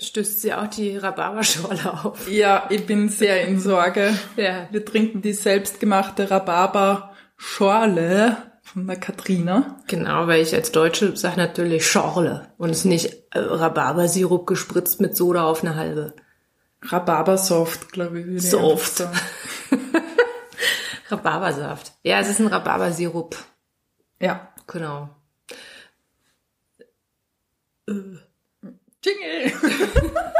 Stößt sie auch die Rhabarberschorle auf? Ja, ich bin sehr in Sorge. Ja. Wir trinken die selbstgemachte Rhabarberschorle von der Katrina. Genau, weil ich als Deutsche sage natürlich Schorle und es ist nicht äh, Rhabarbersirup gespritzt mit Soda auf eine halbe. Rhabarbersoft, glaube ich. Soft. Rhabarbersaft. Ja, es ist ein Rhabarbersirup. Ja. Genau. Jingle!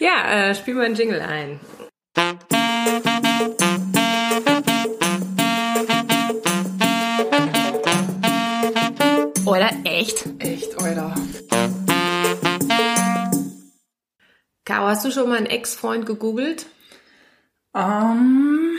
Ja, äh, spiel mal einen Jingle ein. Oder echt? Echt, Alter. Caro, hast du schon mal einen Ex-Freund gegoogelt? Ähm,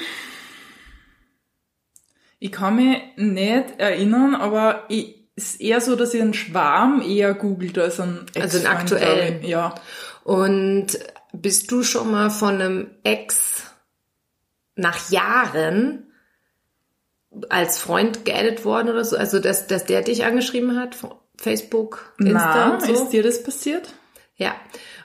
ich kann mich nicht erinnern, aber ich, ist eher so, dass ich einen Schwarm eher googelt als einen Also einen Ex-Freund, aktuellen. Ja. Und bist du schon mal von einem Ex nach Jahren als Freund geaddet worden oder so? Also, dass, dass der dich angeschrieben hat? Facebook, Insta Na, und so? ist dir das passiert? Ja,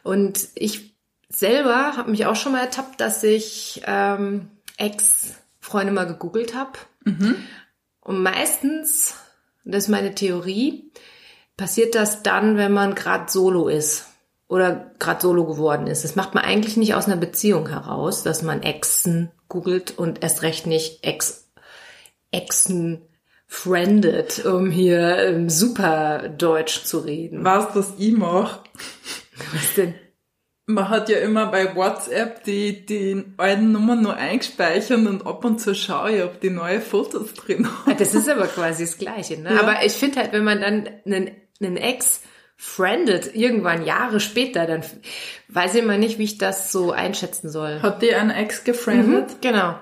und ich selber habe mich auch schon mal ertappt, dass ich ähm, Ex-Freunde mal gegoogelt habe. Und meistens, das ist meine Theorie, passiert das dann, wenn man gerade solo ist oder gerade solo geworden ist. Das macht man eigentlich nicht aus einer Beziehung heraus, dass man Exen googelt und erst recht nicht Ex Exen friended, um hier ähm, super Deutsch zu reden. Weißt du, was ich mache? Was denn? Man hat ja immer bei WhatsApp die, die alten Nummern nur eingespeichert und ab und zu schaue ich, ob die neue Fotos drin haben. Ah, Das ist aber quasi das Gleiche, ne? Ja. Aber ich finde halt, wenn man dann einen, einen Ex friendet, irgendwann Jahre später, dann weiß ich immer nicht, wie ich das so einschätzen soll. Hat die ein Ex gefriendet? Genau.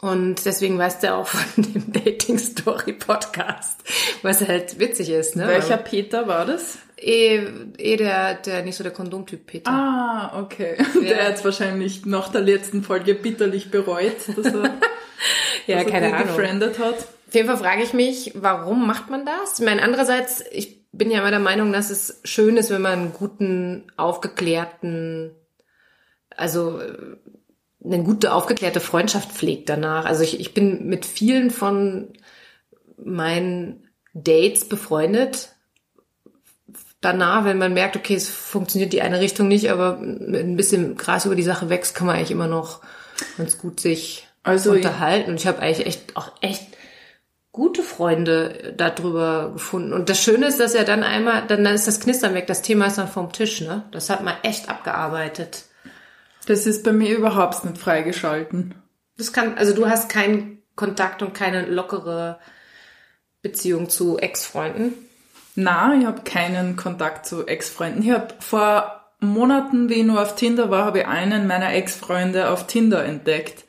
Und deswegen weißt du auch von dem Dating Story Podcast, was halt witzig ist, ne? Welcher Peter war das? Eh, eh der, der nicht so der Kondomtyp Peter. Ah, okay. Der hat wahrscheinlich nach der letzten Folge bitterlich bereut, dass er, ja, dass keine Ahnung. gefriendet hat. Auf jeden Fall frage ich mich, warum macht man das? Ich meine, andererseits, ich bin ja immer der Meinung, dass es schön ist, wenn man einen guten, aufgeklärten, also äh, eine gute, aufgeklärte Freundschaft pflegt danach. Also ich, ich bin mit vielen von meinen Dates befreundet. Danach, wenn man merkt, okay, es funktioniert die eine Richtung nicht, aber ein bisschen Gras über die Sache wächst, kann man eigentlich immer noch ganz gut sich Also unterhalten. Und ich habe eigentlich echt auch echt gute Freunde darüber gefunden. Und das Schöne ist, dass er dann einmal, dann ist das Knistern weg, das Thema ist dann vom Tisch, ne? Das hat man echt abgearbeitet. Das ist bei mir überhaupt nicht freigeschalten. Das kann, also du hast keinen Kontakt und keine lockere Beziehung zu Ex-Freunden. Na, ich habe keinen Kontakt zu Ex-Freunden. Ich habe vor Monaten, wie ich nur auf Tinder war, habe ich einen meiner Ex-Freunde auf Tinder entdeckt.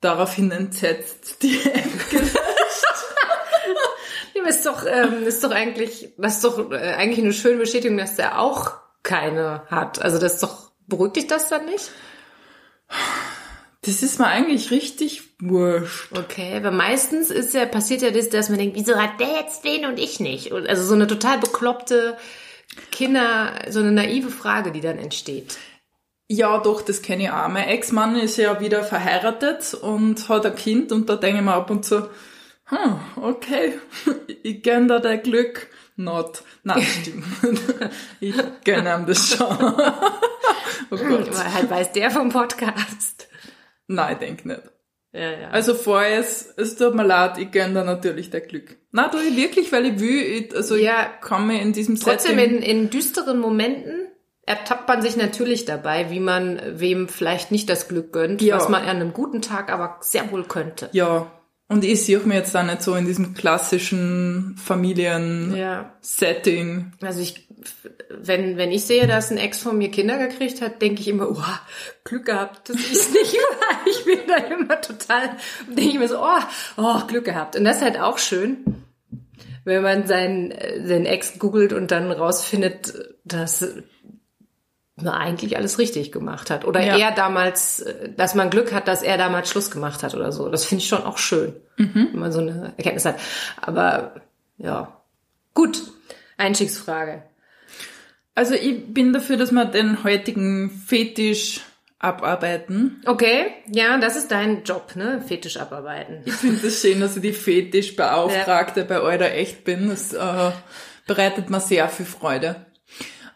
Daraufhin entsetzt die App. Ja, aber ist doch, ähm, ist doch eigentlich, das ist doch äh, eigentlich eine schöne Bestätigung, dass der auch keine hat. Also das ist doch, beruhigt dich das dann nicht? Das ist mir eigentlich richtig wurscht. Okay, aber meistens ist ja, passiert ja das, dass man denkt, wieso hat der jetzt den und ich nicht? Und Also so eine total bekloppte Kinder, so eine naive Frage, die dann entsteht. Ja, doch, das kenne ich auch. Mein Ex-Mann ist ja wieder verheiratet und hat ein Kind und da denke ich mir ab und zu, hm, okay, ich gönn da dein Glück. Not. Nein, stimmt. ich gönn ihm das schon. oh Gott. Aber halt weiß der vom Podcast. Nein, ich denk nicht. Ja, ja. Also vorher, es, es tut mir leid, ich gönn da natürlich dein Glück. Na, tu ich wirklich, weil ich will, ich, also Ja. ich mir in diesem Trotzdem Setting- in, in düsteren Momenten ertappt man sich natürlich dabei, wie man wem vielleicht nicht das Glück gönnt, Ja. was man an einem guten Tag aber sehr wohl könnte. Ja. Und ich sehe mir jetzt da nicht so in diesem klassischen Familien-Setting. Ja. Also ich, wenn, wenn ich sehe, dass ein Ex von mir Kinder gekriegt hat, denke ich immer, oh, Glück gehabt, dass ich es nicht war. Ich bin dann immer total, denke ich mir so, oh, oh, Glück gehabt. Und das ist halt auch schön, wenn man seinen, seinen Ex googelt und dann rausfindet, dass man eigentlich alles richtig gemacht hat. Oder Ja. er damals, dass man Glück hat, dass er damals Schluss gemacht hat oder so. Das finde ich schon auch schön, wenn man so eine Erkenntnis hat. Aber ja, Gut, Einstiegsfrage. Also ich bin dafür, dass wir den heutigen Fetisch abarbeiten. Okay, ja, das ist dein Job, ne? Fetisch abarbeiten. Ich finde es schön, dass ich die Fetischbeauftragte ja. bei Eurer echt bin. Das äh, bereitet mir sehr viel Freude.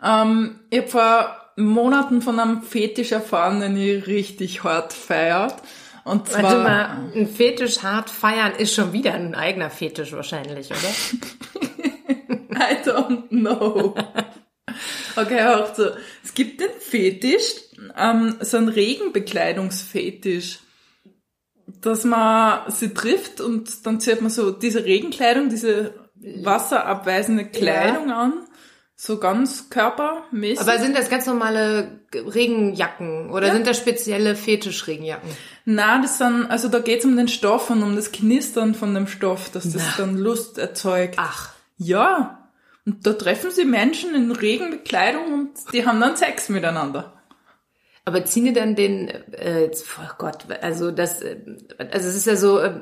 Ähm, ich habe vor Monaten von einem Fetisch erfahren, den ich richtig hart feiert. Und zwar, Warte mal, ein Fetisch hart feiern ist schon wieder ein eigener Fetisch wahrscheinlich, oder? I don't know. Okay, auch so. Es gibt den Fetisch, ähm, so ein Regenbekleidungsfetisch, dass man sie trifft und dann zieht man so diese Regenkleidung, diese wasserabweisende Kleidung ja. an. So ganz körpermäßig. Aber sind das ganz normale Regenjacken oder ja. sind das spezielle Fetisch-Regenjacken? Na, das sind, also da geht's um den Stoff und um das Knistern von dem Stoff, dass das Na. dann Lust erzeugt. Ach. Ja. Und da treffen sie Menschen in Regenbekleidung und die haben dann Sex miteinander. Aber ziehen die dann den, äh, oh Gott, also das, äh, also es ist ja so äh,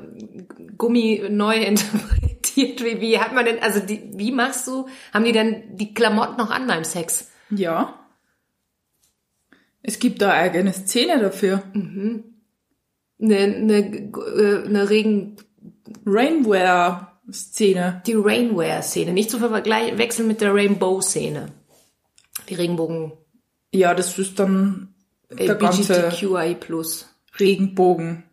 Gummi neu interpretiert. Wie, wie hat man denn, also die, wie machst du, haben die dann die Klamotten noch an beim Sex? Ja. Es gibt da eigene Szene dafür. Mhm. Eine, eine, äh, eine Regen... Rainwear-Szene. Die Rainwear-Szene. Nicht zu verwechseln mit der Rainbow-Szene. Die Regenbogen. Ja, das ist dann der LGBTQI+. Regenbogen.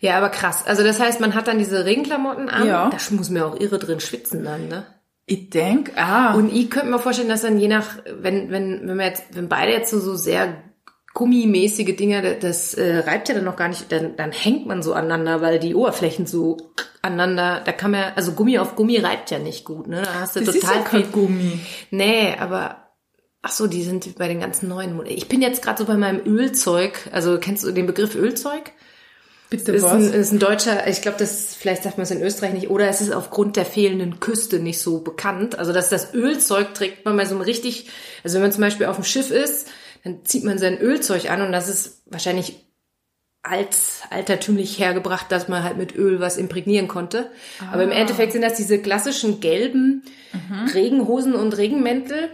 Ja, aber krass. Also das heißt, man hat dann diese Regenklamotten an. Ja. Da muss mir auch irre drin schwitzen dann, ne? Ich denk, ah. Und ich könnte mir vorstellen, dass dann je nach, wenn, wenn, wenn wir jetzt, wenn beide jetzt so, so sehr gummimäßige Dinge, das äh, reibt ja dann noch gar nicht, dann, dann hängt man so aneinander, weil die Oberflächen so aneinander, da kann man, also Gummi auf Gummi reibt ja nicht gut, ne? Da hast du das total ist ja kein Gummi. Nee, aber Ach so, die sind bei den ganzen neuen Modellen. Ich bin jetzt gerade so bei meinem Ölzeug. Also kennst du den Begriff Ölzeug? Bitte ist was? Ein, ist ein deutscher, ich glaube, das vielleicht sagt man es in Österreich nicht, oder es ist aufgrund der fehlenden Küste nicht so bekannt. Also dass das Ölzeug trägt man bei so einem richtig, also wenn man zum Beispiel auf dem Schiff ist, dann zieht man sein Ölzeug an und das ist wahrscheinlich alt, altertümlich hergebracht, dass man halt mit Öl was imprägnieren konnte. Ah. Aber im Endeffekt sind das diese klassischen gelben mhm. Regenhosen und Regenmäntel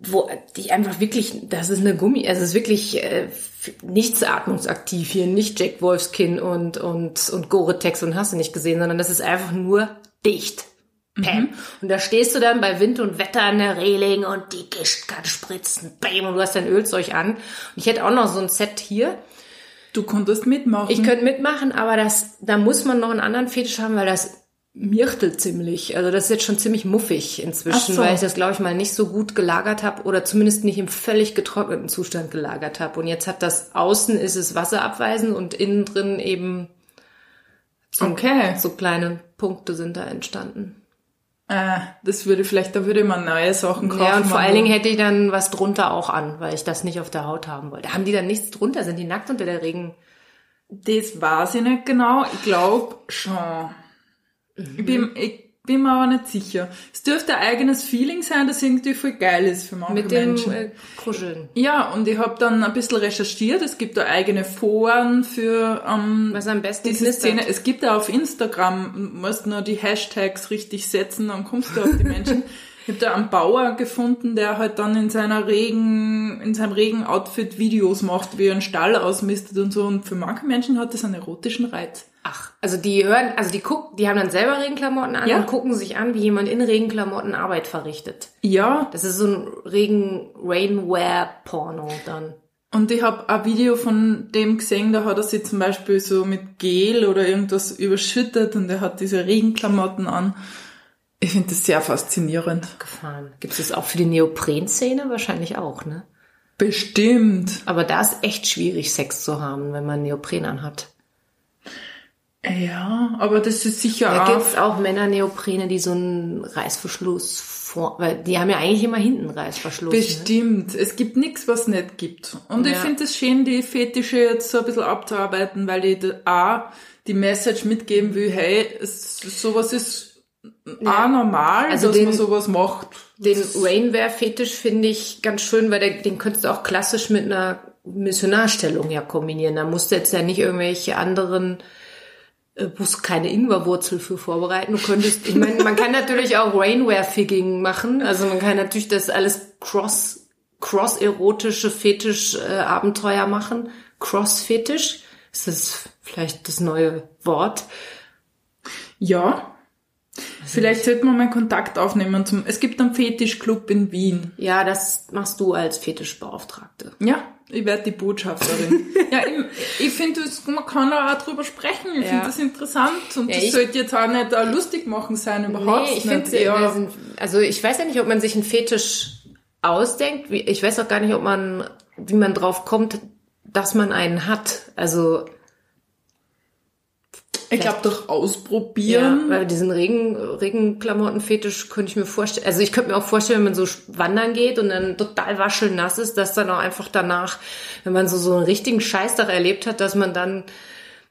wo die einfach wirklich, das ist eine Gummi, also es ist wirklich äh, nichts atmungsaktiv hier, nicht Jack Wolfskin und und und Gore-Tex und hast du nicht gesehen, sondern das ist einfach nur dicht. Pam. Mhm. Und da stehst du dann bei Wind und Wetter an der Reling und die Gischt kann spritzen, bam, und du hast dein Ölzeug an. Und ich hätte auch noch so ein Set hier. Du konntest mitmachen. Ich könnte mitmachen, aber das, da muss man noch einen anderen Fetisch haben, weil das mirchtelt ziemlich. Also das ist jetzt schon ziemlich muffig inzwischen, so. weil ich das, glaube ich, mal nicht so gut gelagert habe oder zumindest nicht im völlig getrockneten Zustand gelagert habe. Und jetzt hat das außen ist es wasserabweisend und innen drin eben so, okay. so kleine Punkte sind da entstanden. Äh, das würde vielleicht, da würde man neue Sachen kaufen. Ja, und vor allen Dingen hätte ich dann was drunter auch an, weil ich das nicht auf der Haut haben wollte. Haben die dann nichts drunter? Sind die nackt unter der Regen? Das weiß ich nicht genau. Ich glaube schon. Mhm. Ich, bin, ich bin mir aber nicht sicher. Es dürfte ein eigenes Feeling sein, das irgendwie voll geil ist für manche Mit dem Menschen. Äh, Kuscheln. Ja, und ich habe dann ein bisschen recherchiert. Es gibt da eigene Foren für ähm, Was am besten diese Szene. Es gibt da auf Instagram, du musst nur die Hashtags richtig setzen, dann kommst du auf die Menschen. Ich habe da einen Bauer gefunden, der halt dann in seiner Regen, in seinem Regen-Outfit Videos macht, wie er einen Stall ausmistet und so. Und für manche Menschen hat das einen erotischen Reiz. Ach, also die hören, also die gucken, die haben dann selber Regenklamotten an Ja. und gucken sich an, wie jemand in Regenklamotten Arbeit verrichtet. Ja, Das ist so ein Regen Rainwear Porno dann. Und ich habe ein Video von dem gesehen, da hat er sich zum Beispiel so mit Gel oder irgendwas überschüttet und er hat diese Regenklamotten an. Ich finde das sehr faszinierend. Gefahren. Gibt es das auch für die Neopren-Szene? Wahrscheinlich auch, ne? Bestimmt. Aber da ist echt schwierig, Sex zu haben, wenn man Neopren anhat. Ja, aber das ist sicher Da auch. gibt's auch Männer-Neoprene, die so einen Reißverschluss vor, weil die haben ja eigentlich immer hinten Reißverschluss. Ne? Bestimmt. Es gibt nichts, was nicht gibt. Und ich Ja. finde es schön, die Fetische jetzt so ein bisschen abzuarbeiten, weil ich da A, die Message mitgeben will, hey, es, sowas ist A, normal, Also dass den- man sowas macht. Den Rainwear-Fetisch finde ich ganz schön, weil der, den könntest du auch klassisch mit einer Missionarstellung ja kombinieren. Da musst du jetzt ja nicht irgendwelche anderen musst keine Ingwerwurzel für vorbereiten. Du könntest, ich meine, man kann natürlich auch Rainwear-Figging machen. Also man kann natürlich das alles cross, cross-erotische Fetisch-Abenteuer äh, machen. Cross-Fetisch. Ist das vielleicht das neue Wort? Ja. Vielleicht sollten wir mal Kontakt aufnehmen zum, es gibt einen Fetischclub in Wien. Ja, das machst du als Fetischbeauftragte. Ja, ich werde die Botschafterin. ja, ich, ich finde, man kann auch drüber sprechen. Ich ja. finde das interessant und ja, das sollte jetzt auch nicht uh, lustig machen sein, überhaupt nee, ich nicht. Find, also ich weiß ja nicht, ob man sich einen Fetisch ausdenkt. Ich weiß auch gar nicht, ob man, wie man drauf kommt, dass man einen hat. Also ich glaube durch Ausprobieren. Ja, weil diesen Regen, Regenklamottenfetisch könnte ich mir vorstellen. Also ich könnte mir auch vorstellen, wenn man so wandern geht und dann total waschelnass ist, dass dann auch einfach danach, wenn man so, so einen richtigen Scheißtag erlebt hat, dass man dann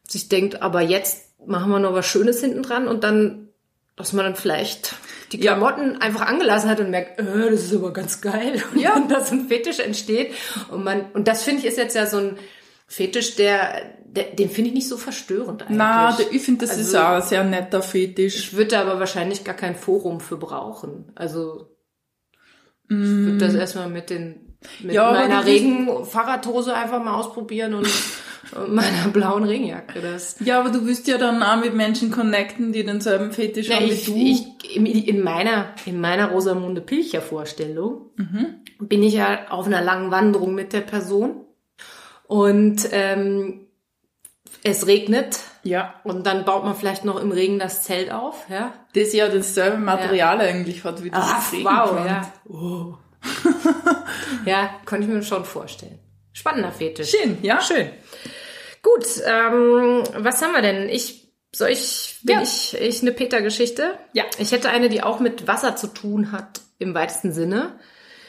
sich denkt, aber jetzt machen wir noch was Schönes hinten dran und dann, dass man dann vielleicht die Klamotten ja. einfach angelassen hat und merkt, äh, das ist aber ganz geil. Und ja. dann dass ein Fetisch entsteht. Und man, und das finde ich ist jetzt ja so ein Fetisch, der, der den finde ich nicht so verstörend eigentlich. Na, ich finde, das also, ist auch ein sehr netter Fetisch. Ich würde aber wahrscheinlich gar kein Forum für brauchen. Also ich würde das mm. erstmal mit den mit ja, meiner Regen-Fahrradhose einfach mal ausprobieren und meiner blauen Regenjacke. Das. Ja, aber du wirst ja dann auch mit Menschen connecten, die denselben Fetisch haben wie du. Ich, in meiner, in meiner Rosamunde Pilcher Vorstellung mhm. bin ich ja auf einer langen Wanderung mit der Person und ähm, es regnet. Ja. Und dann baut man vielleicht noch im Regen das Zelt auf, ja. Das ja dasselbe Material ja. eigentlich hat wie das Ach, wow, ja. Oh. ja, konnte ich mir schon vorstellen. Spannender Fetisch. Schön, ja. Schön. Gut, ähm, was haben wir denn? Ich soll ich bin ja. ich ich eine Peter-Geschichte? Ja. Ich hätte eine, die auch mit Wasser zu tun hat im weitesten Sinne.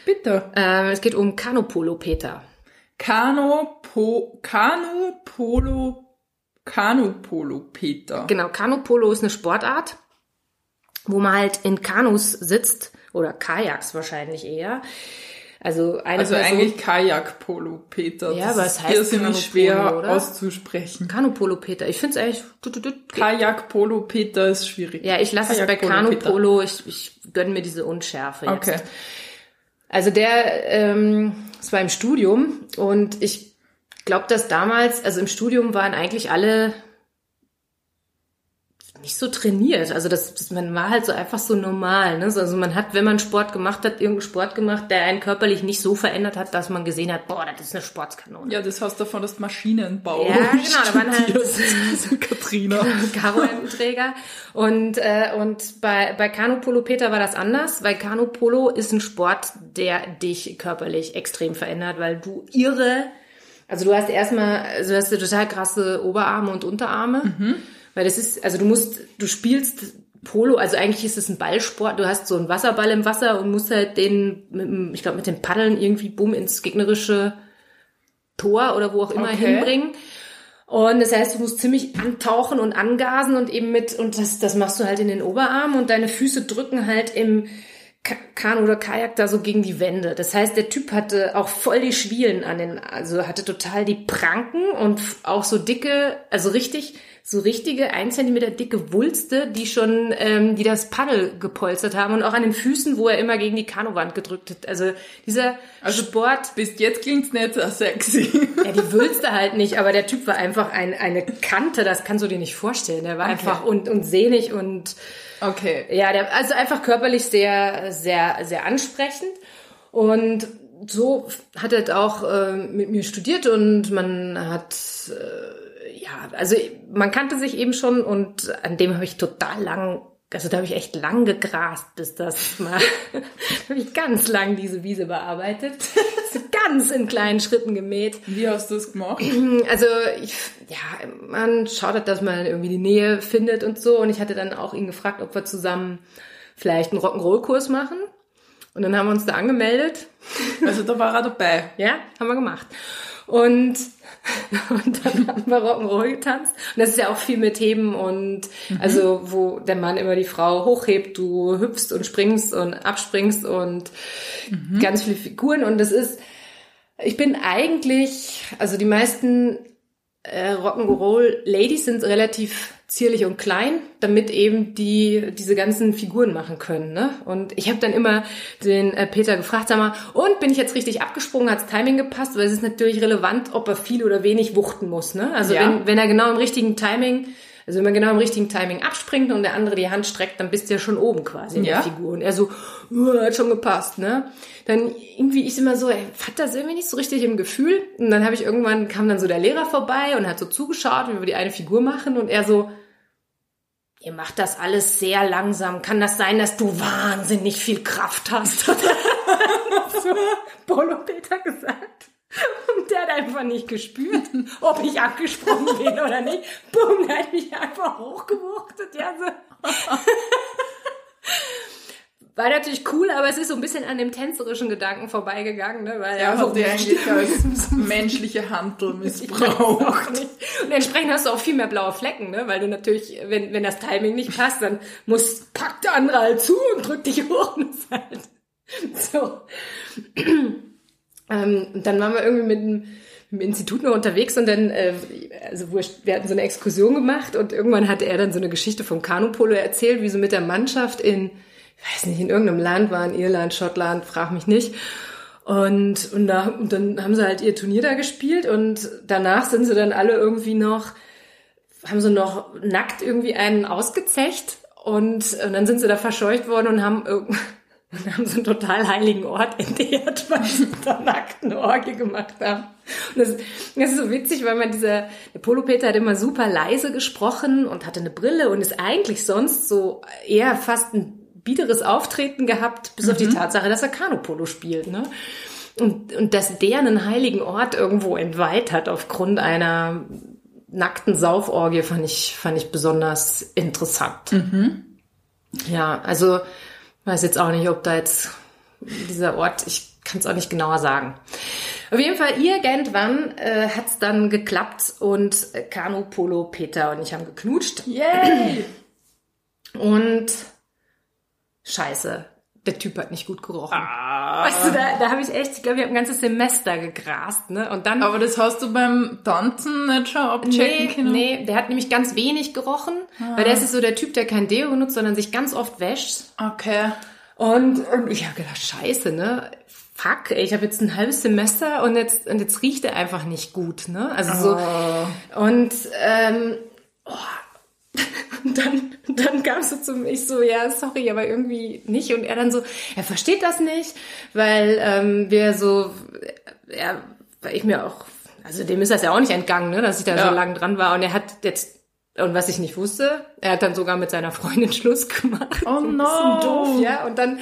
Bitte. Ähm, es geht um Kanopolo Peter. Kano, po, Kanu, Polo, Kanu-Polo, Peter. Genau, Kanu-Polo ist eine Sportart, wo man halt in Kanus sitzt, oder Kajaks wahrscheinlich eher. Also, eine also Person, eigentlich Kajak-Polo, Peter. Ja, aber es heißt irrsinnig schwer oder? auszusprechen. Kanu-Polo, Peter. Ich finde es eigentlich... Kajak-Polo, Peter ist schwierig. Ja, ich lasse es bei Kanu-Polo. Ich, ich gönne mir diese Unschärfe jetzt. Okay. Also der, ähm, es war im Studium und ich glaube, dass damals, also im Studium waren eigentlich alle nicht so trainiert. Also das, das man war halt so einfach so normal. Ne? Also man hat, wenn man Sport gemacht hat, irgendeinen Sport gemacht, der einen körperlich nicht so verändert hat, dass man gesehen hat, boah, das ist eine Sportskanone. Ja, das heißt davon, dass Maschinenbau. Ja, genau, da waren halt so Katrina. Karo-Träger. Und, äh, und bei, bei Kanupolo Peter war das anders, weil Kanupolo ist ein Sport, der dich körperlich extrem verändert, weil du irre, also du hast erstmal, also du hast total krasse Oberarme und Unterarme. Mhm weil das ist, also du musst, du spielst Polo, also eigentlich ist es ein Ballsport. Du hast so einen Wasserball im Wasser und musst halt den, mit, ich glaube, mit den Paddeln irgendwie bumm ins gegnerische Tor oder wo auch immer okay. hinbringen. Und das heißt, du musst ziemlich antauchen und angasen und eben mit, und das, das machst du halt in den Oberarm und deine Füße drücken halt im, Kanu oder Kajak da so gegen die Wände. Das heißt, der Typ hatte auch voll die Schwielen an den, also hatte total die Pranken und auch so dicke, also richtig, so richtige ein Zentimeter dicke Wulste, die schon, ähm, die das Paddel gepolstert haben und auch an den Füßen, wo er immer gegen die Kanuwand gedrückt hat. Also dieser also Sport. Bis jetzt klingt's nicht so sexy. Ja, die Wülste halt nicht, aber der Typ war einfach ein, eine Kante, das kannst du dir nicht vorstellen. Der war okay. einfach und, und sehnig und Okay. Ja, der, also einfach körperlich sehr, sehr, sehr ansprechend. Und so hat er auch äh, mit mir studiert und man hat, äh, ja, also man kannte sich eben schon und an dem habe ich total lang also da habe ich echt lang gegrast, bis das mal, da habe ich ganz lang diese Wiese bearbeitet. ganz in kleinen Schritten gemäht. Wie hast du es gemacht? Also ich, ja, man schaut halt, dass man irgendwie die Nähe findet und so. Und ich hatte dann auch ihn gefragt, ob wir zusammen vielleicht einen Rock'n'Roll-Kurs machen. Und dann haben wir uns da angemeldet. Also da war er dabei. ja, haben wir gemacht. Und, und dann haben wir Rock'n'Roll getanzt. Und das ist ja auch viel mit Heben und mhm. also wo der Mann immer die Frau hochhebt, du hüpfst und springst und abspringst und mhm. ganz viele Figuren. Und das ist, ich bin eigentlich, also die meisten äh, Rock'n'Roll Ladies sind relativ zierlich und klein, damit eben die diese ganzen Figuren machen können. Ne? Und ich habe dann immer den äh, Peter gefragt, sag mal, und bin ich jetzt richtig abgesprungen, hat's Timing gepasst? Weil es ist natürlich relevant, ob er viel oder wenig wuchten muss. Ne? Also Ja. wenn, wenn er genau im richtigen Timing, also wenn man genau im richtigen Timing abspringt und der andere die Hand streckt, dann bist du ja schon oben quasi in Ja. der Figur. Und er so, "Uh, hat schon gepasst, ne? Dann irgendwie ich immer so, ey, hat das irgendwie nicht so richtig im Gefühl. Und dann habe ich irgendwann, kam dann so der Lehrer vorbei und hat so zugeschaut, wie wir die eine Figur machen und er so, ihr macht das alles sehr langsam. Kann das sein, dass du wahnsinnig viel Kraft hast? Hat er so Polo Peter gesagt. Und der hat einfach nicht gespürt, ob ich abgesprungen bin oder nicht. Bumm, der hat mich einfach hochgewuchtet. Ja, so. War natürlich cool, aber es ist so ein bisschen an dem tänzerischen Gedanken vorbeigegangen, ne? Weil Er so hat die eigentlich als menschliche Handel missbraucht. Und entsprechend hast du auch viel mehr blaue Flecken, ne? Weil du natürlich, wenn, wenn das Timing nicht passt, dann muss, packt der andere halt zu und drückt dich hoch und halt so. Ähm, und dann waren wir irgendwie mit dem, mit dem Institut noch unterwegs und dann, äh, also wurscht, wir hatten so eine Exkursion gemacht und irgendwann hatte er dann so eine Geschichte vom Kanupolo erzählt, wie so mit der Mannschaft in, ich weiß nicht, in irgendeinem Land war, in Irland, Schottland, frag mich nicht. Und, und, da, und dann haben sie halt ihr Turnier da gespielt und danach sind sie dann alle irgendwie noch, haben sie noch nackt irgendwie einen ausgezecht und, und dann sind sie da verscheucht worden und haben irgend- und haben so einen total heiligen Ort entehrt, weil sie da nackt eine Orgie gemacht haben. Und das, das ist so witzig, weil man dieser, der Polo Peter hat immer super leise gesprochen und hatte eine Brille und ist eigentlich sonst so eher fast ein biederes Auftreten gehabt, bis auf die Tatsache, dass er Kanupolo spielt, ne? Und, und dass der einen heiligen Ort irgendwo entweiht hat aufgrund einer nackten Sauforgie, fand ich, fand ich besonders interessant. Ja, also weiß jetzt auch nicht, ob da jetzt dieser Ort, ich kann es auch nicht genauer sagen. Auf jeden Fall, irgendwann äh, hat es dann geklappt und Kanu, Polo, Peter und ich haben geknutscht. Yay! Und scheiße, der Typ hat nicht gut gerochen. Ah. Weißt du, da, da habe ich echt, ich glaube, ich habe ein ganzes Semester gegrast, ne? Und dann Aber das hast du beim Tanzen nicht schon abchecken Nee, können? nee, der hat nämlich ganz wenig gerochen, weil der ist so der Typ, der kein Deo benutzt, sondern sich ganz oft wäscht. Okay. Und, und ich habe gedacht, scheiße, ne? Fuck, ey, ich habe jetzt ein halbes Semester und jetzt und jetzt riecht er einfach nicht gut, ne? Also so und ähm, oh, und dann dann kam es so zum ich so ja sorry, aber irgendwie nicht und er dann so er versteht das nicht, weil ähm, wir so ja, weil ich mir auch also dem ist das ja auch nicht entgangen, ne, dass ich da Ja. so lang dran war und er hat jetzt und was ich nicht wusste, er hat dann sogar mit seiner Freundin Schluss gemacht. Oh ein no. bisschen doof, ja. Und dann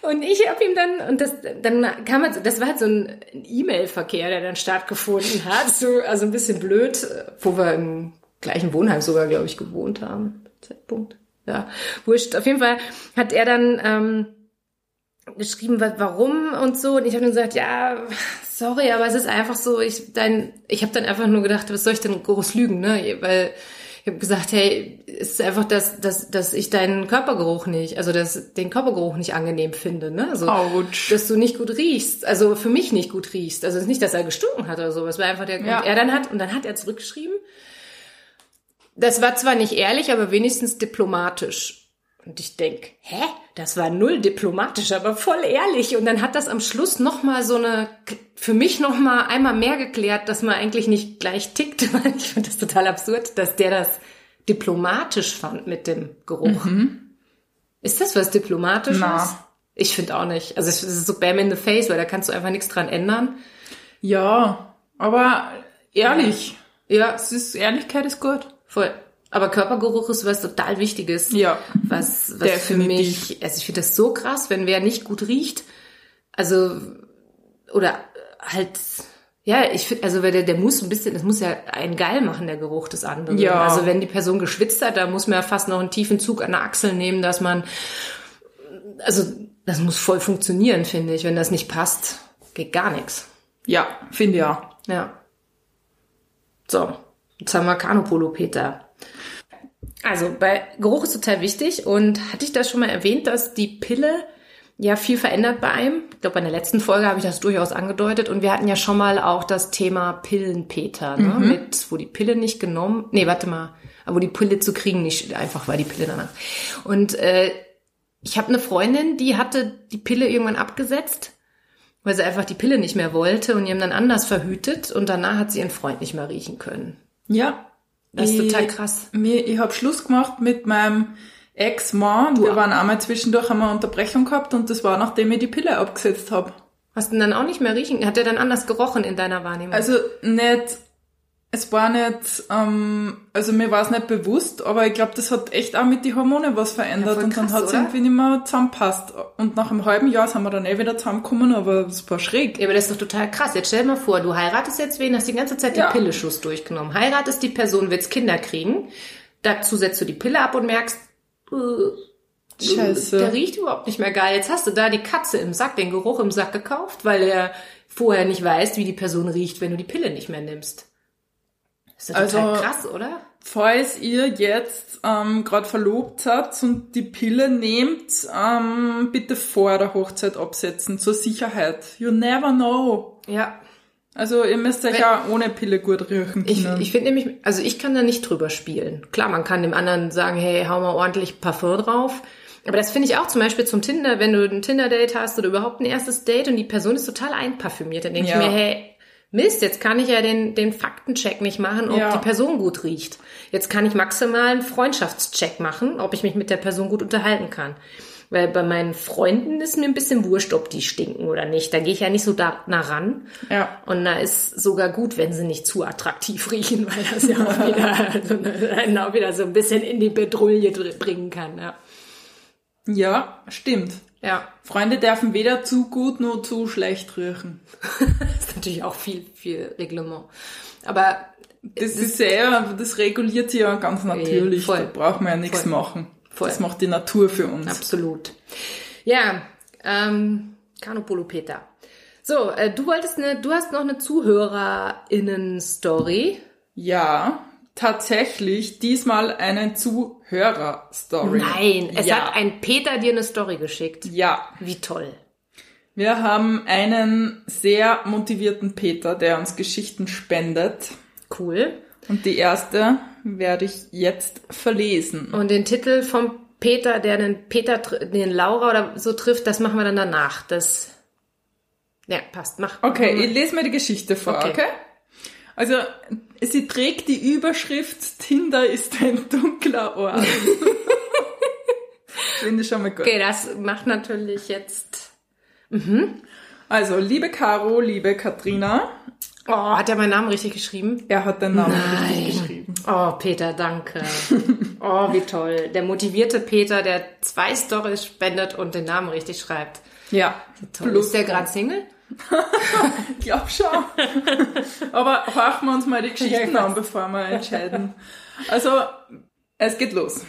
und ich habe ihm dann und das dann kam halt, das war halt so ein E-Mail-Verkehr, der dann stattgefunden hat, so also ein bisschen blöd, wo wir im gleichen Wohnheim sogar, glaube ich, gewohnt haben. Zeitpunkt. Ja, wurscht. Auf jeden Fall hat er dann ähm, geschrieben, wa- warum und so. Und ich habe dann gesagt, ja, sorry, aber es ist einfach so, ich dein, ich habe dann einfach nur gedacht, was soll ich denn groß lügen, ne? Weil ich habe gesagt, hey, es ist einfach, dass, dass, dass ich deinen Körpergeruch nicht, also dass den Körpergeruch nicht angenehm finde, ne? Also, dass du nicht gut riechst, also für mich nicht gut riechst. Also es ist nicht, dass er gestunken hat oder sowas, war einfach der Ja. und er dann hat und dann hat er zurückgeschrieben. Das war zwar nicht ehrlich, aber wenigstens diplomatisch. Und ich denk, hä? Das war null diplomatisch, aber voll ehrlich. Und dann hat das am Schluss noch mal so eine, für mich noch mal einmal mehr geklärt, dass man eigentlich nicht gleich tickt. Weil ich finde das total absurd, dass der das diplomatisch fand mit dem Geruch. Ist das was Diplomatisches? Na. Ich finde auch nicht. Also es ist so Bam in the Face, weil da kannst du einfach nichts dran ändern. Ja, aber ehrlich. Ja, Es ist, Ehrlichkeit ist gut. Voll. Aber Körpergeruch ist was total Wichtiges. Ja. Was, was für mich, also ich finde das so krass, wenn wer nicht gut riecht, also, oder halt, ja, ich finde, also der, der muss ein bisschen, das muss ja einen geil machen, der Geruch des anderen. Ja. Also wenn die Person geschwitzt hat, da muss man ja fast noch einen tiefen Zug an der Achsel nehmen, dass man, also das muss voll funktionieren, finde ich. Wenn das nicht passt, geht gar nichts. Ja, finde ich auch. Ja. So, haben wir Kanopolo, Peter. Also, bei Geruch ist total wichtig und hatte ich das schon mal erwähnt, dass die Pille ja viel verändert bei einem. Ich glaube, in der letzten Folge habe ich das durchaus angedeutet. Und wir hatten ja schon mal auch das Thema Pillenpeter, ne? Mhm. mit wo die Pille nicht genommen, nee, warte mal, wo die Pille zu kriegen nicht einfach war die Pille danach. Und äh, ich habe eine Freundin, die hatte die Pille irgendwann abgesetzt, weil sie einfach die Pille nicht mehr wollte und jemand dann anders verhütet. Und danach hat sie ihren Freund nicht mehr riechen können. Ja. Das ist ich, total krass. Mir, ich habe Schluss gemacht mit meinem Ex-Mann. Wir waren einmal zwischendurch eine Unterbrechung gehabt und das war, nachdem ich die Pille abgesetzt habe. Hast du denn dann auch nicht mehr riechen? Hat er dann anders gerochen in deiner Wahrnehmung? Also nicht, es war nicht, ähm, also mir war es nicht bewusst, aber ich glaube, das hat echt auch mit den Hormonen was verändert voll und dann hat es irgendwie nicht mehr zusammenpasst. Und nach einem halben Jahr sind wir dann eh wieder zusammengekommen, aber es war schräg. Ja, aber das ist doch total krass. Jetzt stell dir mal vor, du heiratest jetzt wen, hast die ganze Zeit die Ja. Pilleschuss durchgenommen. Heiratest die Person, willst Kinder kriegen. Dazu setzt du die Pille ab und merkst, äh, Scheiße. der riecht überhaupt nicht mehr geil. Jetzt hast du da die Katze im Sack, den Geruch im Sack gekauft, weil er vorher nicht weiß, wie die Person riecht, wenn du die Pille nicht mehr nimmst. Das ist doch total Also- krass, oder? Falls ihr jetzt ähm, gerade verlobt seid und die Pille nehmt, ähm, bitte vor der Hochzeit absetzen, zur Sicherheit. You never know. Ja. Also ihr müsst euch Wenn- auch ohne Pille gut riechen Ich, können. ich finde nämlich, also ich kann da nicht drüber spielen. Klar, man kann dem anderen sagen, hey, hau mal ordentlich Parfum drauf. Aber das finde ich auch zum Beispiel zum Tinder, wenn du ein Tinder-Date hast oder überhaupt ein erstes Date und die Person ist total einparfümiert, dann denke Ja. ich mir, hey, Mist, jetzt kann ich ja den, den Faktencheck nicht machen, ob Ja. die Person gut riecht. Jetzt kann ich maximal einen Freundschaftscheck machen, ob ich mich mit der Person gut unterhalten kann. Weil bei meinen Freunden ist mir ein bisschen wurscht, ob die stinken oder nicht. Da gehe ich ja nicht so da nah ran. ja. Und da ist sogar gut, wenn sie nicht zu attraktiv riechen, weil das ja auch wieder, so eine- auch wieder so ein bisschen in die Bedrulle dr- bringen kann. Ja. ja, stimmt. ja, Freunde dürfen weder zu gut noch zu schlecht riechen. das natürlich auch viel, viel Reglement. Aber Das ist ja, das reguliert ja ganz natürlich. voll. Da braucht man ja nichts Voll. machen. Voll. Das macht die Natur für uns. absolut. Ja, ähm, Kanopolo Peter. So, äh, du wolltest eine, du hast noch eine ZuhörerInnen-Story. Ja, tatsächlich diesmal eine Zuhörer-Story. Nein, es ja. hat ein Peter dir eine Story geschickt. Ja, Wie toll. Wir haben einen sehr motivierten Peter, der uns Geschichten spendet. Cool. Und die erste werde ich jetzt verlesen. Und den Titel vom Peter, der den Peter, den Laura oder so trifft, das machen wir dann danach. Das, ja, passt. Mach. Okay, ich lese mir die Geschichte vor, okay? Okay. Also, sie trägt die Überschrift Tinder ist ein dunkler Ort. Finde ich schon mal gut. Okay, das macht natürlich jetzt. Also, liebe Caro, liebe Katrina, Oh, hat er meinen Namen richtig geschrieben? er hat den Namen Nein. richtig geschrieben. Oh, Peter, danke. Oh, wie toll. Der motivierte Peter, der zwei Stories spendet und den Namen richtig schreibt. Ja, Toll. ist der gerade Single? Ich glaub schon. Aber horchen wir uns mal die Geschichten an, bevor wir entscheiden. Also, es geht los.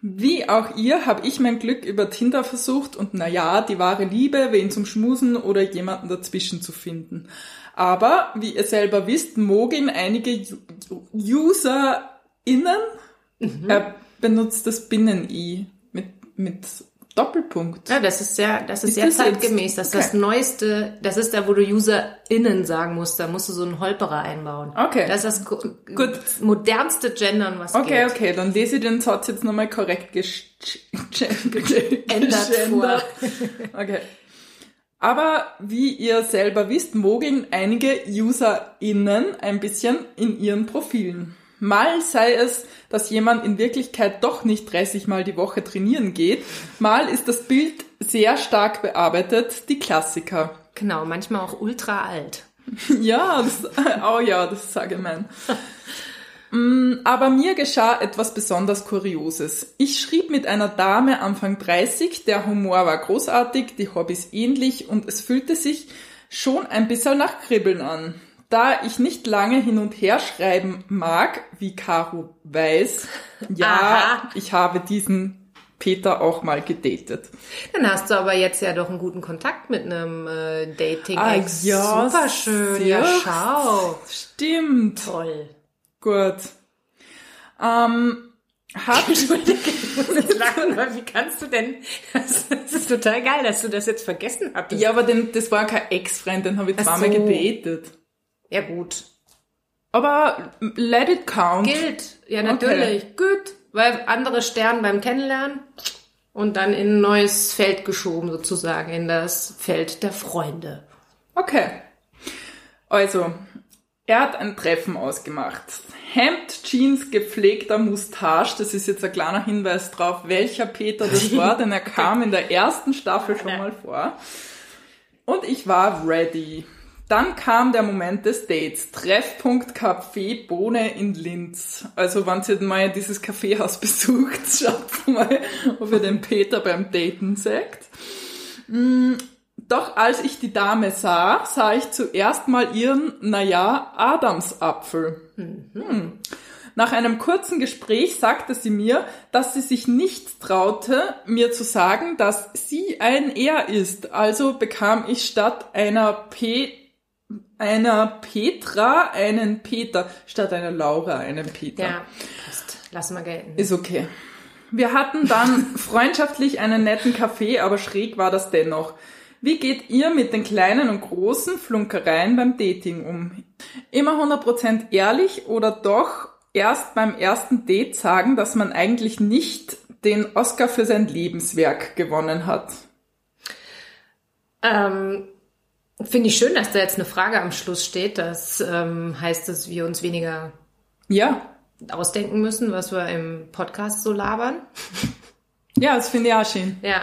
Wie auch ihr habe ich mein Glück über Tinder versucht und na ja, die wahre Liebe, wen zum Schmusen oder jemanden dazwischen zu finden. Aber, wie ihr selber wisst, mogeln einige UserInnen, er benutzt das Binnen-I mit, mit Doppelpunkt. Ja, das ist sehr, das ist, Ist sehr das zeitgemäß. Das ist das okay. neueste, das ist da, wo du UserInnen sagen musst. Da musst du so einen Holperer einbauen. Okay. Das ist das Gut. modernste Gendern, was Okay, geht. okay, dann lese ich den Satz jetzt nochmal korrekt gesch- ge- Ändert gegendert. Okay. Aber wie ihr selber wisst, mogeln einige UserInnen ein bisschen in ihren Profilen. Mal sei es, dass jemand in Wirklichkeit doch nicht 30 Mal die Woche trainieren geht, mal ist das Bild sehr stark bearbeitet, die Klassiker. Genau, manchmal auch ultra alt. Ja, das, oh ja, das sage ich mein. Mm, Aber mir geschah etwas besonders Kurioses. Ich schrieb mit einer Dame Anfang 30, der Humor war großartig, die Hobbys ähnlich und es fühlte sich schon ein bisschen nach Kribbeln an. Da ich nicht lange hin und her schreiben mag, wie Caro weiß, ja, Aha. ich habe diesen Peter auch mal gedatet. Dann hast du aber jetzt ja doch einen guten Kontakt mit einem äh, Dating-Ex. Ah, ja, Super schön. Ja, schau. Stimmt. Toll. Gut. Ähm, Entschuldige, ich muss jetzt lachen, weil wie kannst du denn, das, das ist total geil, dass du das jetzt vergessen hattest. Ja, aber den, das war kein Ex-Freund, den habe ich zweimal so. gedatet. Ja, gut. Aber let it count. Gilt. Ja, natürlich. Gut. Weil andere sterben beim Kennenlernen und dann in ein neues Feld geschoben, sozusagen, in das Feld der Freunde. Okay. Also, er hat ein Treffen ausgemacht. Hemd, Jeans, gepflegter Moustache. Das ist jetzt ein kleiner Hinweis drauf, welcher Peter das war, denn er kam in der ersten Staffel schon mal vor. Und ich war ready. Dann kam der Moment des Dates. Treffpunkt Café Bohne in Linz. Also, wenn ihr mal dieses Kaffeehaus besucht, schaut mal, ob ihr den Peter beim Daten seht. Doch als ich die Dame sah, sah ich zuerst mal ihren, naja, Adamsapfel. Hm. Nach einem kurzen Gespräch sagte sie mir, dass sie sich nicht traute, mir zu sagen, dass sie ein Er ist. Also bekam ich statt einer P einer Petra einen Peter, statt einer Laura einen Peter. Ja, passt. Lass mal gelten. Ist okay. Wir hatten dann freundschaftlich einen netten Kaffee, aber schräg war das dennoch. Wie geht ihr mit den kleinen und großen Flunkereien beim Dating um? Immer 100% ehrlich oder doch erst beim ersten Date sagen, dass man eigentlich nicht den Oscar für sein Lebenswerk gewonnen hat? Ähm, Finde ich schön, dass da jetzt eine Frage am Schluss steht. Das ähm, heißt, dass wir uns weniger Ja. ausdenken müssen, was wir im Podcast so labern. Ja, das finde ich auch schön. Ja,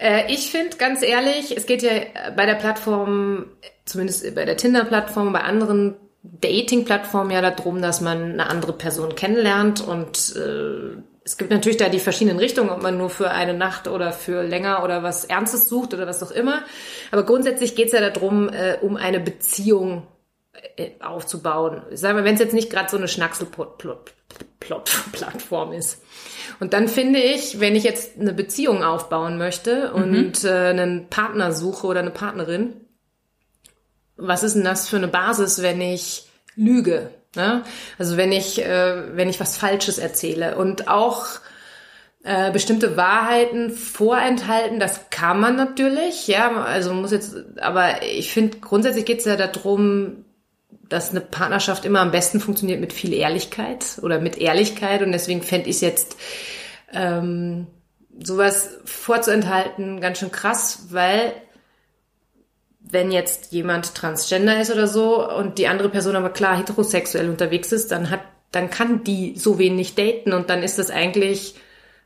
äh, ich finde ganz ehrlich, es geht ja bei der Plattform, zumindest bei der Tinder-Plattform, bei anderen Dating-Plattformen ja darum, dass man eine andere Person kennenlernt und äh, es gibt natürlich da die verschiedenen Richtungen, ob man nur für eine Nacht oder für länger oder was Ernstes sucht oder was auch immer. Aber grundsätzlich geht es ja darum, äh, um eine Beziehung äh, aufzubauen. Sagen wir, wenn es jetzt nicht gerade so eine Schnacksel-Plattform ist. Und dann finde ich, wenn ich jetzt eine Beziehung aufbauen möchte und äh, einen Partner suche oder eine Partnerin, was ist denn das für eine Basis, wenn ich lüge? Ne? Also wenn ich, äh, wenn ich was Falsches erzähle und auch äh, bestimmte Wahrheiten vorenthalten, das kann man natürlich, ja, also muss jetzt, aber ich finde, grundsätzlich geht es ja darum, dass eine Partnerschaft immer am besten funktioniert mit viel Ehrlichkeit oder mit Ehrlichkeit und deswegen fände ich jetzt ähm, sowas vorzuenthalten ganz schön krass, weil wenn jetzt jemand transgender ist oder so und die andere Person aber klar heterosexuell unterwegs ist, dann hat, dann kann die so wen nicht daten und dann ist das eigentlich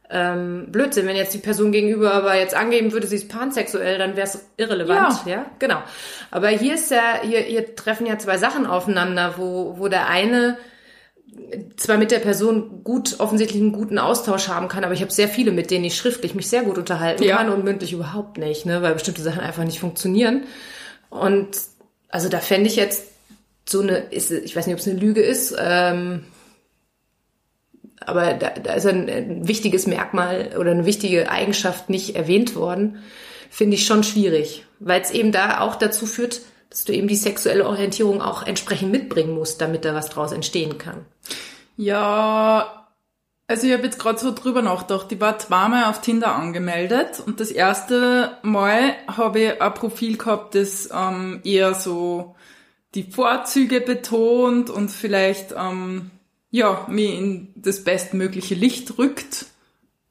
ähm, Blödsinn. Wenn jetzt die Person gegenüber aber jetzt angeben würde, sie ist pansexuell, dann wäre es irrelevant, ja. ja, genau. Aber hier ist ja, hier, hier treffen ja zwei Sachen aufeinander, wo, wo der eine zwar mit der Person gut, offensichtlich einen guten Austausch haben kann, aber ich habe sehr viele, mit denen ich schriftlich mich sehr gut unterhalten Ja. kann und mündlich überhaupt nicht, ne, weil bestimmte Sachen einfach nicht funktionieren. Und also da fände ich jetzt so eine, ist, ich weiß nicht, ob es eine Lüge ist, ähm, aber da, da ist ein, ein wichtiges Merkmal oder eine wichtige Eigenschaft nicht erwähnt worden, finde ich schon schwierig, weil es eben da auch dazu führt, dass du eben die sexuelle Orientierung auch entsprechend mitbringen musst, damit da was draus entstehen kann. Ja, also ich habe jetzt gerade so drüber nachgedacht. Ich war zweimal auf Tinder angemeldet und das erste Mal habe ich ein Profil gehabt, das ähm, eher so die Vorzüge betont und vielleicht ähm, ja mich in das bestmögliche Licht rückt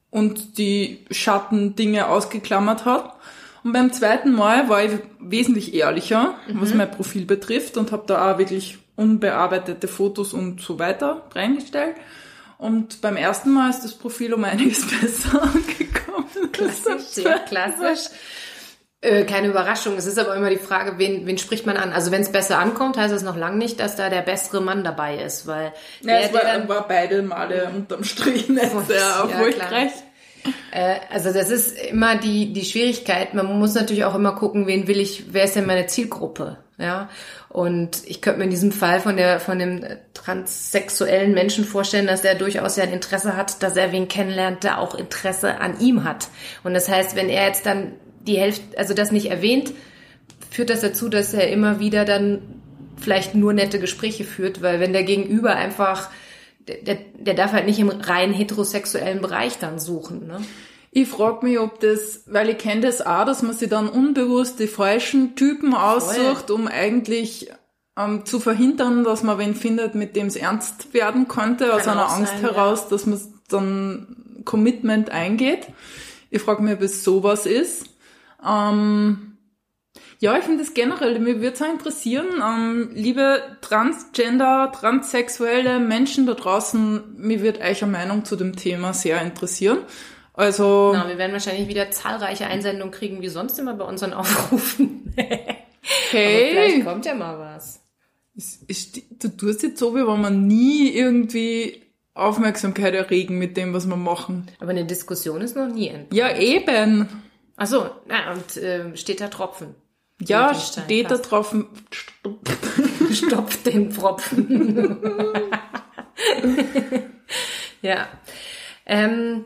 und die Schattendinge ausgeklammert hat. Und beim zweiten Mal war ich wesentlich ehrlicher, was mein Profil betrifft und habe da auch wirklich unbearbeitete Fotos und so weiter reingestellt. Und beim ersten Mal ist das Profil um einiges besser angekommen. Klassisch, sehr klassisch. Äh, keine Überraschung. Es ist aber immer die Frage, wen, wen spricht man an? Also wenn es besser ankommt, heißt es noch lange nicht, dass da der bessere Mann dabei ist, weil Ja, der, es war, war beide Male unterm Strich nicht sehr Ja, erfolgreich. Äh, also das ist immer die, die Schwierigkeit. Man muss natürlich auch immer gucken, wen will ich, wer ist denn meine Zielgruppe? Ja. Und ich könnte mir in diesem Fall von der, von dem äh, transsexuellen Menschen vorstellen, dass er durchaus ja ein Interesse hat, dass er wen kennenlernt, der auch Interesse an ihm hat. Und das heißt, wenn er jetzt dann die Hälfte, also das nicht erwähnt, führt das dazu, dass er immer wieder dann vielleicht nur nette Gespräche führt, weil wenn der Gegenüber einfach, der, der, darf halt nicht im rein heterosexuellen Bereich dann suchen, ne? Ich frage mich, ob das, weil ich kenne das auch, dass man sich dann unbewusst die falschen Typen aussucht, um eigentlich ähm, zu verhindern, dass man wen findet, mit dem es ernst werden könnte, aus einer Angst sein, heraus, ja. dass man dann Commitment eingeht. Ich frage mich, ob es sowas ist. Ähm, ja, ich finde es generell, mir würde es auch interessieren, ähm, liebe Transgender, transsexuelle Menschen da draußen, mir wird eure Meinung zu dem Thema sehr interessieren. Also. Na, wir werden wahrscheinlich wieder zahlreiche Einsendungen kriegen, wie sonst immer bei unseren Aufrufen. hey. Aber vielleicht kommt ja mal was. Ich, ich, du tust jetzt so, wie wenn man nie irgendwie Aufmerksamkeit erregen mit dem, was wir machen. Aber eine Diskussion ist noch nie entbrannt. Ja, eben. Ach so, na, und äh, steht da Tropfen. Ja, steht da Tropfen. Stopft den Tropfen. ja. Ähm,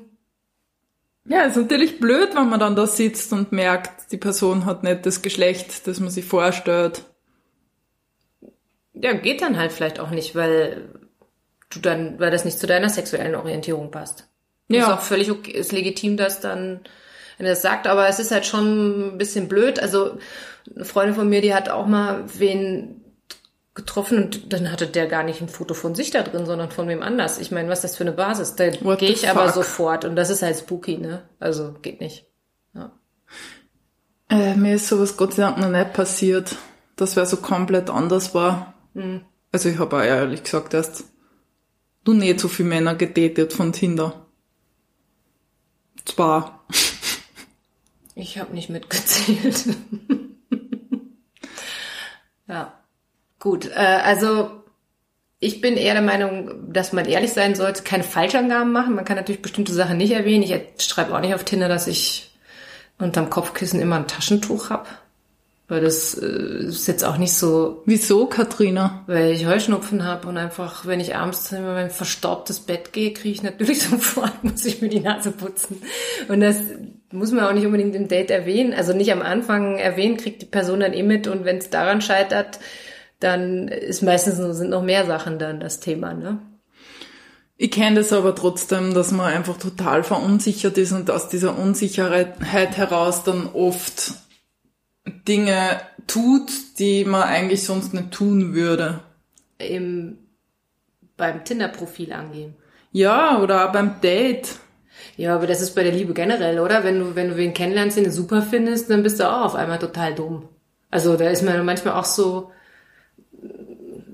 ja, ist natürlich blöd, wenn man dann da sitzt und merkt, die Person hat nicht das Geschlecht, das man sich vorstellt. Ja, geht dann halt vielleicht auch nicht, weil du dann, weil das nicht zu deiner sexuellen Orientierung passt. Ja. Ist auch völlig okay, ist legitim, dass dann, wenn er das sagt, aber es ist halt schon ein bisschen blöd. Also, eine Freundin von mir, die hat auch mal wen getroffen und dann hatte der gar nicht ein Foto von sich da drin, sondern von wem anders. Ich meine, was ist das für eine Basis? Da gehe ich fuck? aber sofort und das ist halt spooky, ne? Also geht nicht. Ja. Äh, mir ist sowas Gott sei Dank noch nicht passiert, dass wer so komplett anders war. Mhm. Also ich habe auch ehrlich gesagt erst nur nicht so viele Männer gedatet von Tinder. Zwar. Ich habe nicht mitgezählt. ja. Gut, äh, also ich bin eher der Meinung, dass man ehrlich sein sollte, keine Falschangaben machen. Man kann natürlich bestimmte Sachen nicht erwähnen. Ich schreibe auch nicht auf Tinder, dass ich unterm Kopfkissen immer ein Taschentuch hab. Weil das äh, ist jetzt auch nicht so. Wieso, Katrina? Weil ich Heuschnupfen habe und einfach, wenn ich abends in mein verstaubtes Bett gehe, kriege ich natürlich sofort, muss ich mir die Nase putzen. Und das muss man auch nicht unbedingt im Date erwähnen. Also nicht am Anfang erwähnen, kriegt die Person dann eh mit und wenn es daran scheitert, dann ist meistens sind noch mehr Sachen dann das Thema, ne? Ich kenne das aber trotzdem, dass man einfach total verunsichert ist und aus dieser Unsicherheit heraus dann oft Dinge tut, die man eigentlich sonst nicht tun würde. Im, beim Tinder-Profil angeben. Ja, oder beim Date. Ja, aber das ist bei der Liebe generell, oder? Wenn du, wenn du wen kennenlernst, den du super findest, dann bist du auch auf einmal total dumm. Also da ist man manchmal auch so,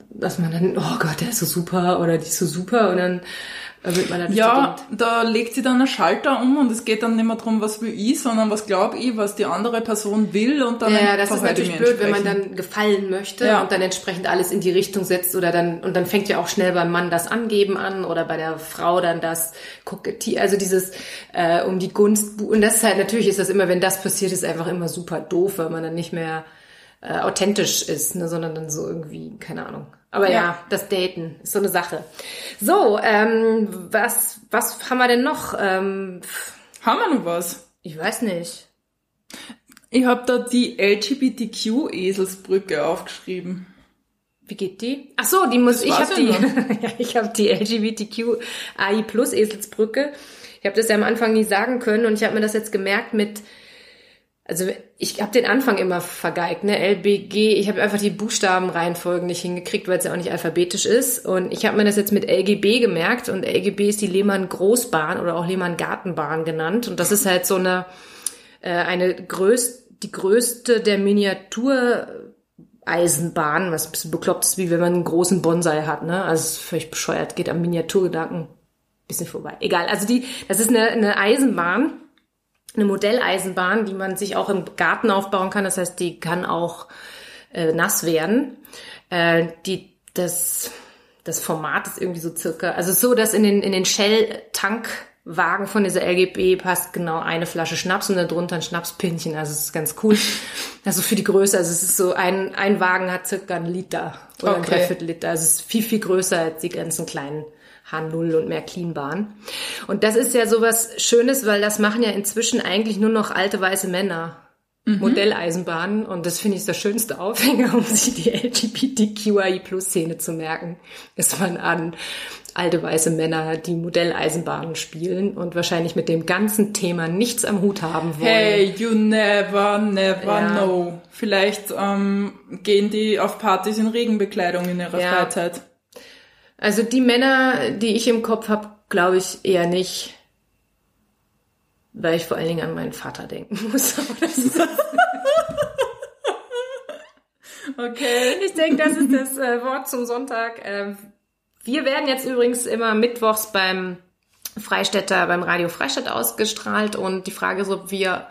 dass man dann, oh Gott, der ist so super oder die ist so super und dann wird man dann Ja, da legt sie dann einen Schalter um und es geht dann nicht mehr darum, was will ich, sondern was glaube ich, was die andere Person will und dann Ja, das ist natürlich blöd, wenn man dann gefallen möchte ja. und dann entsprechend alles in die Richtung setzt oder dann, und dann fängt ja auch schnell beim Mann das Angeben an oder bei der Frau dann das Kokettier, also dieses äh, um die Gunst und das ist halt, natürlich ist das immer, wenn das passiert, ist einfach immer super doof, weil man dann nicht mehr äh, authentisch ist, ne, sondern dann so irgendwie, keine Ahnung. Aber ja. ja, das Daten ist so eine Sache. So, ähm, was, was haben wir denn noch? Ähm, haben wir noch was? Ich weiß nicht. Ich habe da die LGBTQ-Eselsbrücke aufgeschrieben. Wie geht die? Ach so, die muss das ich habe die ja, ich habe die LGBTQI Plus Eselsbrücke. Ich habe das ja am Anfang nie sagen können und ich habe mir das jetzt gemerkt mit also ich habe den Anfang immer vergeigt, ne? LBG, ich habe einfach die Buchstabenreihenfolgen nicht hingekriegt, weil es ja auch nicht alphabetisch ist. Und ich habe mir das jetzt mit LGB gemerkt und LGB ist die Lehmann Großbahn oder auch Lehmann Gartenbahn genannt. Und das ist halt so eine, äh, eine größt, die größte der Miniatureisenbahn, was ein bisschen bekloppt ist, wie wenn man einen großen Bonsai hat, ne? Also ist völlig bescheuert, geht am Miniaturgedanken bisschen vorbei. Egal, also die, das ist eine, eine Eisenbahn eine Modelleisenbahn, die man sich auch im Garten aufbauen kann. Das heißt, die kann auch äh, nass werden. Äh, die, das, das Format ist irgendwie so circa, also so, dass in den, in den Shell-Tankwagen von dieser LGB passt genau eine Flasche Schnaps und darunter ein Schnapspinchen. Also es ist ganz cool. Also für die Größe, also es ist so, ein, ein Wagen hat circa einen Liter oder okay. ein Dreiviertel Liter. Also es ist viel, viel größer als die ganzen kleinen H0 und mehr Cleanbahn. Und das ist ja sowas Schönes, weil das machen ja inzwischen eigentlich nur noch alte weiße Männer. Modelleisenbahnen und das finde ich der schönste Aufhänger, um sich die LGBTQI-Plus-Szene zu merken, ist man an alte weiße Männer, die Modelleisenbahnen spielen und wahrscheinlich mit dem ganzen Thema nichts am Hut haben wollen. Hey, you never, never Ja. know. Vielleicht ähm, gehen die auf Partys in Regenbekleidung in ihrer Ja. Freizeit. Also die Männer, die ich im Kopf habe, glaube ich eher nicht, weil ich vor allen Dingen an meinen Vater denken muss. Okay. Ich denke, das ist das äh, Wort zum Sonntag. Ähm, wir werden jetzt übrigens immer mittwochs beim Freistädter, beim Radio Freistadt ausgestrahlt und die Frage ist, ob wir,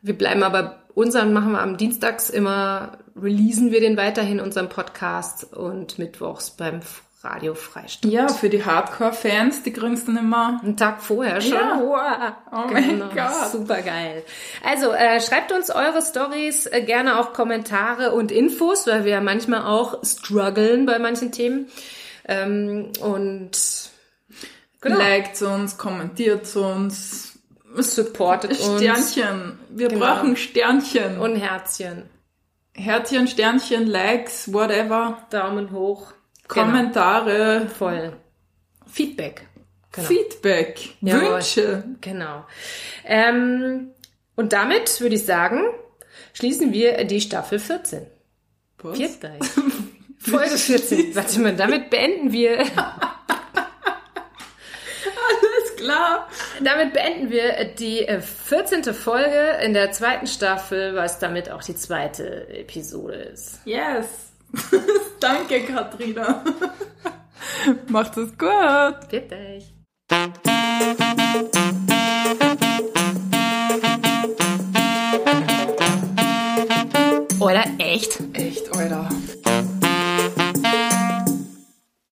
wir bleiben aber unseren machen wir am Dienstags immer, releasen wir den weiterhin, unseren Podcast und mittwochs beim Radio Freistadt. Ja, für die Hardcore-Fans, die dann immer. Einen Tag vorher schon. Ja. Wow. Oh mein Gott. Super geil. Also äh, schreibt uns eure Stories, äh, gerne auch Kommentare und Infos, weil wir ja manchmal auch strugglen bei manchen Themen. Ähm, und genau. Liked uns, kommentiert uns. supportet uns. Sternchen. Wir Genau. brauchen Sternchen. Und Herzchen. Herzchen, Sternchen, Likes, whatever. Daumen hoch. Genau. Kommentare, Voll. Feedback. Genau. Feedback, Jawohl. Wünsche. Genau. Ähm, und damit würde ich sagen, schließen wir die Staffel 14. Was? Folge 14. Warte mal, damit beenden wir, Alles klar. damit beenden wir die äh, 14. Folge in der zweiten Staffel, was damit auch die zweite Episode ist. Yes. Danke, Katrina. Macht es gut. Bitte euch. Oder echt? Echt, Alter.